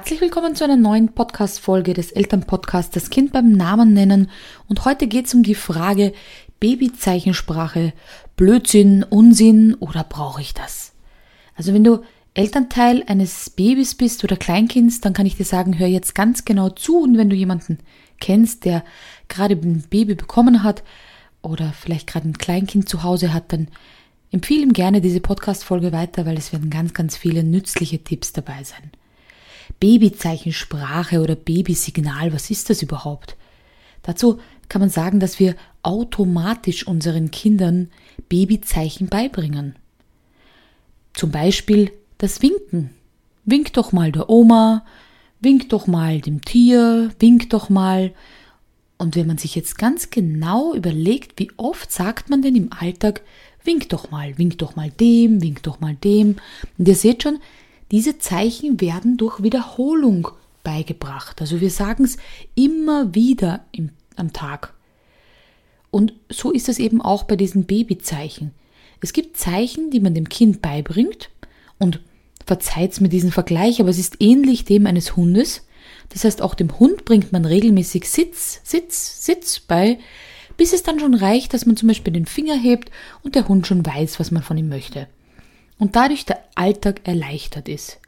Herzlich willkommen zu einer neuen Podcast-Folge des Elternpodcasts Das Kind beim Namen nennen. Und heute geht es um die Frage Babyzeichensprache, Blödsinn, Unsinn oder brauche ich das? Also wenn du Elternteil eines Babys bist oder Kleinkinds, dann kann ich dir sagen, hör jetzt ganz genau zu und wenn du jemanden kennst, der gerade ein Baby bekommen hat oder vielleicht gerade ein Kleinkind zu Hause hat, dann empfehle ihm gerne diese Podcast-Folge weiter, weil es werden ganz, ganz viele nützliche Tipps dabei sein. Babyzeichensprache oder Babysignal, was ist das überhaupt? Dazu kann man sagen, dass wir automatisch unseren Kindern Babyzeichen beibringen. Zum Beispiel das Winken. Wink doch mal der Oma, wink doch mal dem Tier, wink doch mal. Und wenn man sich jetzt ganz genau überlegt, wie oft sagt man denn im Alltag, wink doch mal, wink doch mal dem, wink doch mal dem. Und ihr seht schon, diese Zeichen werden durch Wiederholung beigebracht. Also wir sagen es immer wieder im, am Tag. Und so ist es eben auch bei diesen Babyzeichen. Es gibt Zeichen, die man dem Kind beibringt und verzeiht's mir diesen Vergleich, aber es ist ähnlich dem eines Hundes. Das heißt, auch dem Hund bringt man regelmäßig Sitz, Sitz, Sitz bei, bis es dann schon reicht, dass man zum Beispiel den Finger hebt und der Hund schon weiß, was man von ihm möchte und dadurch der Alltag erleichtert ist.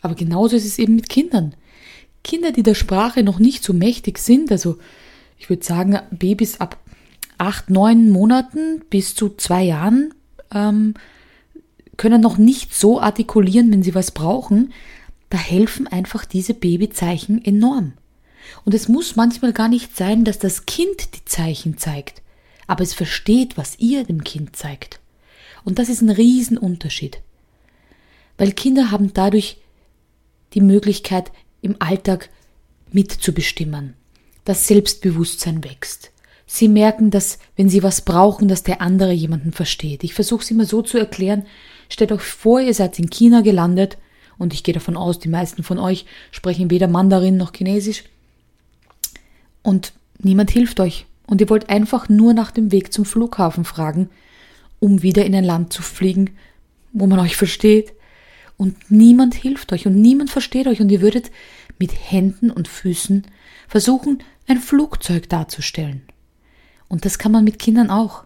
Aber genauso ist es eben mit Kindern. Kinder, die der Sprache noch nicht so mächtig sind, also ich würde sagen Babys ab acht, neun Monaten bis zu zwei Jahren, ähm, können noch nicht so artikulieren, wenn sie was brauchen, da helfen einfach diese Babyzeichen enorm. Und es muss manchmal gar nicht sein, dass das Kind die Zeichen zeigt, aber es versteht, was ihr dem Kind zeigt. Und das ist ein Riesenunterschied. Weil Kinder haben dadurch die Möglichkeit, im Alltag mitzubestimmen. Das Selbstbewusstsein wächst. Sie merken, dass, wenn sie was brauchen, dass der andere jemanden versteht. Ich versuche es immer so zu erklären. Stellt euch vor, ihr seid in China gelandet und ich gehe davon aus, die meisten von euch sprechen weder Mandarin noch Chinesisch. Und niemand hilft euch. Und ihr wollt einfach nur nach dem Weg zum Flughafen fragen um wieder in ein Land zu fliegen, wo man euch versteht. Und niemand hilft euch und niemand versteht euch und ihr würdet mit Händen und Füßen versuchen, ein Flugzeug darzustellen. Und das kann man mit Kindern auch.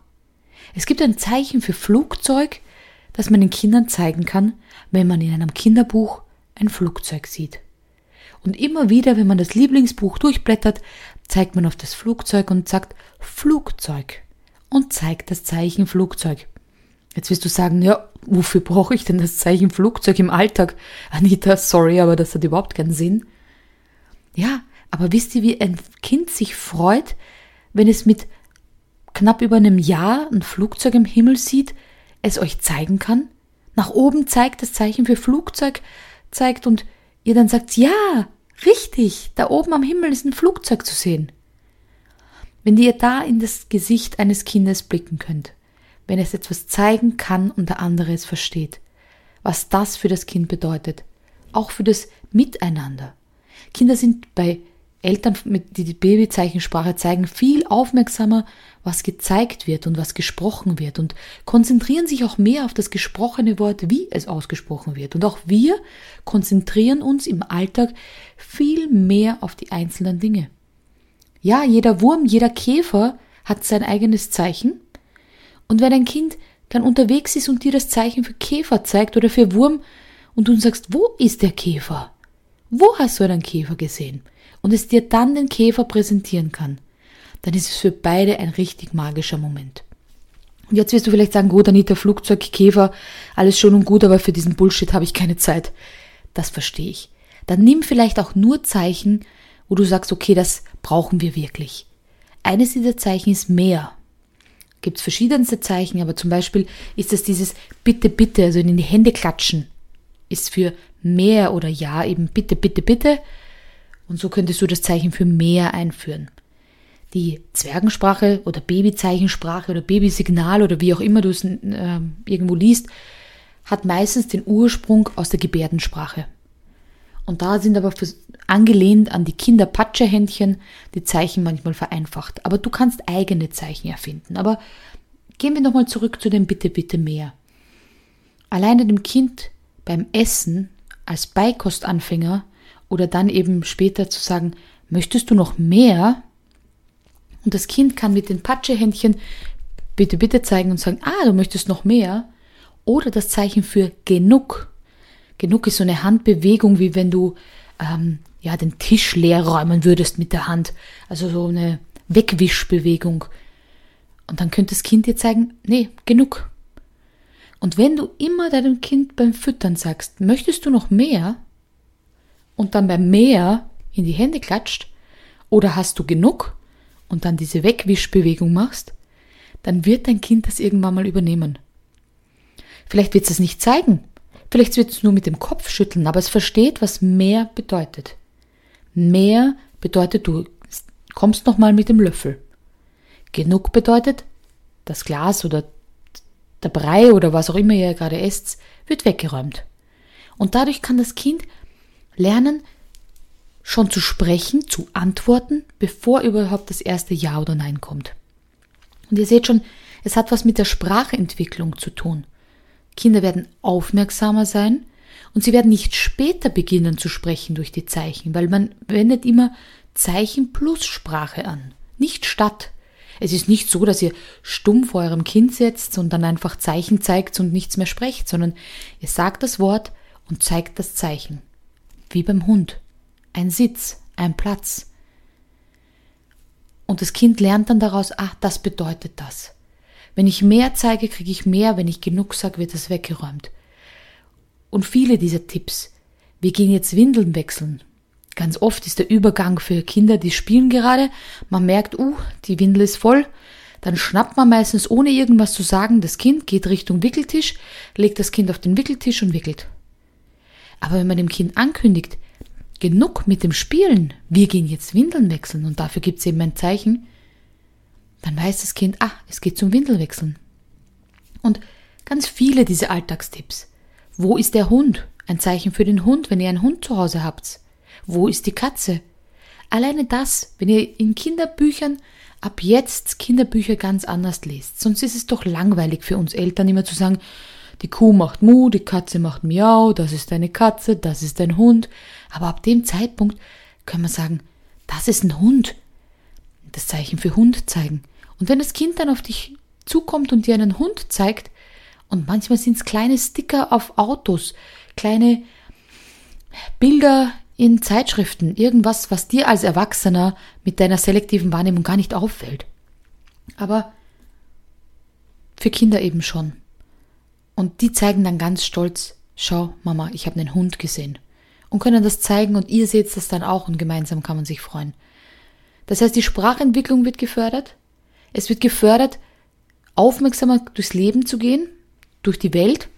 Es gibt ein Zeichen für Flugzeug, das man den Kindern zeigen kann, wenn man in einem Kinderbuch ein Flugzeug sieht. Und immer wieder, wenn man das Lieblingsbuch durchblättert, zeigt man auf das Flugzeug und sagt Flugzeug und zeigt das Zeichen Flugzeug. Jetzt wirst du sagen, ja, wofür brauche ich denn das Zeichen Flugzeug im Alltag? Anita, sorry, aber das hat überhaupt keinen Sinn. Ja, aber wisst ihr, wie ein Kind sich freut, wenn es mit knapp über einem Jahr ein Flugzeug im Himmel sieht, es euch zeigen kann? Nach oben zeigt, das Zeichen für Flugzeug zeigt und ihr dann sagt, ja, richtig, da oben am Himmel ist ein Flugzeug zu sehen. Wenn ihr da in das Gesicht eines Kindes blicken könnt, wenn es etwas zeigen kann und der andere es versteht, was das für das Kind bedeutet, auch für das Miteinander. Kinder sind bei Eltern, die die Babyzeichensprache zeigen, viel aufmerksamer, was gezeigt wird und was gesprochen wird und konzentrieren sich auch mehr auf das gesprochene Wort, wie es ausgesprochen wird. Und auch wir konzentrieren uns im Alltag viel mehr auf die einzelnen Dinge. Ja, jeder Wurm, jeder Käfer hat sein eigenes Zeichen. Und wenn ein Kind dann unterwegs ist und dir das Zeichen für Käfer zeigt oder für Wurm und du sagst, wo ist der Käfer? Wo hast du einen Käfer gesehen? Und es dir dann den Käfer präsentieren kann, dann ist es für beide ein richtig magischer Moment. Und jetzt wirst du vielleicht sagen, gut, Anita, Flugzeug, Käfer, alles schön und gut, aber für diesen Bullshit habe ich keine Zeit. Das verstehe ich. Dann nimm vielleicht auch nur Zeichen, wo du sagst, okay, das brauchen wir wirklich. Eines dieser Zeichen ist mehr. Gibt es verschiedenste Zeichen, aber zum Beispiel ist es dieses Bitte, bitte, also in die Hände klatschen, ist für mehr oder ja eben bitte, bitte, bitte. Und so könntest du das Zeichen für mehr einführen. Die Zwergensprache oder Babyzeichensprache oder Babysignal oder wie auch immer du es äh, irgendwo liest, hat meistens den Ursprung aus der Gebärdensprache. Und da sind aber angelehnt an die Kinderpatschehändchen die Zeichen manchmal vereinfacht. Aber du kannst eigene Zeichen erfinden. Aber gehen wir nochmal zurück zu dem Bitte, bitte mehr. Alleine dem Kind beim Essen als Beikostanfänger oder dann eben später zu sagen, möchtest du noch mehr? Und das Kind kann mit den Patschehändchen bitte, bitte zeigen und sagen, ah, du möchtest noch mehr. Oder das Zeichen für genug. Genug ist so eine Handbewegung, wie wenn du ähm, ja den Tisch leer räumen würdest mit der Hand. Also so eine Wegwischbewegung. Und dann könnte das Kind dir zeigen, nee, genug. Und wenn du immer deinem Kind beim Füttern sagst, möchtest du noch mehr? Und dann beim mehr in die Hände klatscht, oder hast du genug? Und dann diese Wegwischbewegung machst, dann wird dein Kind das irgendwann mal übernehmen. Vielleicht wird es es nicht zeigen, vielleicht wird es nur mit dem Kopf schütteln, aber es versteht, was mehr bedeutet. Mehr bedeutet, du kommst nochmal mit dem Löffel. Genug bedeutet, das Glas oder der Brei oder was auch immer ihr gerade esst, wird weggeräumt. Und dadurch kann das Kind lernen, schon zu sprechen, zu antworten, bevor überhaupt das erste Ja oder Nein kommt. Und ihr seht schon, es hat was mit der Sprachentwicklung zu tun. Kinder werden aufmerksamer sein und sie werden nicht später beginnen zu sprechen durch die Zeichen, weil man wendet immer Zeichen plus Sprache an, nicht statt. Es ist nicht so, dass ihr stumm vor eurem Kind setzt und dann einfach Zeichen zeigt und nichts mehr sprecht, sondern ihr sagt das Wort und zeigt das Zeichen. Wie beim Hund. Ein Sitz, ein Platz. Und das Kind lernt dann daraus, ach, das bedeutet das. Wenn ich mehr zeige, kriege ich mehr, wenn ich genug sage, wird es weggeräumt. Und viele dieser Tipps. Wir gehen jetzt Windeln wechseln. Ganz oft ist der Übergang für Kinder, die spielen gerade. Man merkt, uh, die Windel ist voll. Dann schnappt man meistens, ohne irgendwas zu sagen, das Kind, geht Richtung Wickeltisch, legt das Kind auf den Wickeltisch und wickelt. Aber wenn man dem Kind ankündigt, genug mit dem Spielen, wir gehen jetzt Windeln wechseln und dafür gibt es eben ein Zeichen, dann weiß das Kind, ah, es geht zum Windelwechseln. Und ganz viele diese Alltagstipps. Wo ist der Hund? Ein Zeichen für den Hund, wenn ihr einen Hund zu Hause habt. Wo ist die Katze? Alleine das, wenn ihr in Kinderbüchern ab jetzt Kinderbücher ganz anders lest. Sonst ist es doch langweilig für uns Eltern immer zu sagen, die Kuh macht Mu, die Katze macht Miau, das ist eine Katze, das ist ein Hund. Aber ab dem Zeitpunkt können wir sagen, das ist ein Hund. Das Zeichen für Hund zeigen. Und wenn das Kind dann auf dich zukommt und dir einen Hund zeigt, und manchmal sind es kleine Sticker auf Autos, kleine Bilder in Zeitschriften, irgendwas, was dir als Erwachsener mit deiner selektiven Wahrnehmung gar nicht auffällt. Aber für Kinder eben schon. Und die zeigen dann ganz stolz, schau, Mama, ich habe einen Hund gesehen. Und können das zeigen und ihr seht das dann auch und gemeinsam kann man sich freuen. Das heißt, die Sprachentwicklung wird gefördert. Es wird gefördert, aufmerksamer durchs Leben zu gehen, durch die Welt.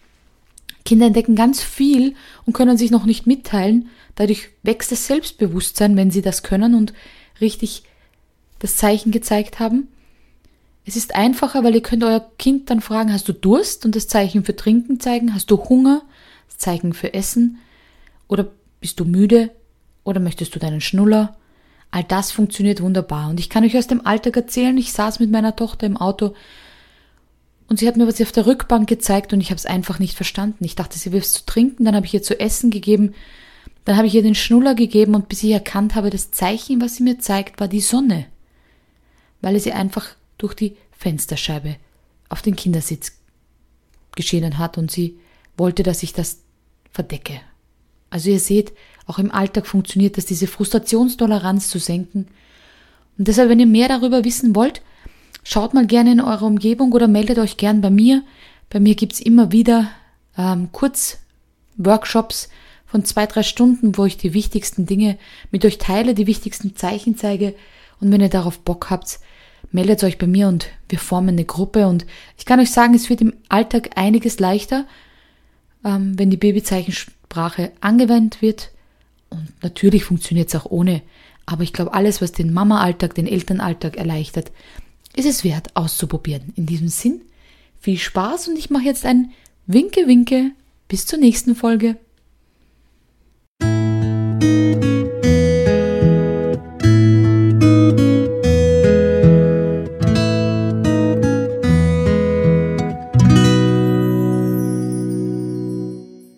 Kinder entdecken ganz viel und können sich noch nicht mitteilen, Dadurch wächst das Selbstbewusstsein, wenn sie das können und richtig das Zeichen gezeigt haben. Es ist einfacher, weil ihr könnt euer Kind dann fragen, hast du Durst und das Zeichen für Trinken zeigen, hast du Hunger, das Zeichen für Essen oder bist du müde oder möchtest du deinen Schnuller? All das funktioniert wunderbar und ich kann euch aus dem Alltag erzählen, ich saß mit meiner Tochter im Auto und sie hat mir was auf der Rückbank gezeigt und ich habe es einfach nicht verstanden. Ich dachte, sie will es zu trinken, dann habe ich ihr zu essen gegeben dann habe ich ihr den Schnuller gegeben und bis ich erkannt habe, das Zeichen, was sie mir zeigt, war die Sonne, weil es ihr einfach durch die Fensterscheibe auf den Kindersitz geschienen hat und sie wollte, dass ich das verdecke. Also ihr seht, auch im Alltag funktioniert das, diese Frustrationstoleranz zu senken. Und deshalb, wenn ihr mehr darüber wissen wollt, schaut mal gerne in eurer Umgebung oder meldet euch gern bei mir. Bei mir gibt's immer wieder ähm, Kurzworkshops, von zwei, drei Stunden, wo ich die wichtigsten Dinge mit euch teile, die wichtigsten Zeichen zeige. Und wenn ihr darauf Bock habt, meldet euch bei mir und wir formen eine Gruppe. Und ich kann euch sagen, es wird im Alltag einiges leichter, ähm, wenn die Babyzeichensprache angewendet wird. Und natürlich funktioniert es auch ohne. Aber ich glaube, alles, was den Mama-Alltag, den Elternalltag erleichtert, ist es wert auszuprobieren. In diesem Sinn, viel Spaß und ich mache jetzt ein Winke-Winke. Bis zur nächsten Folge.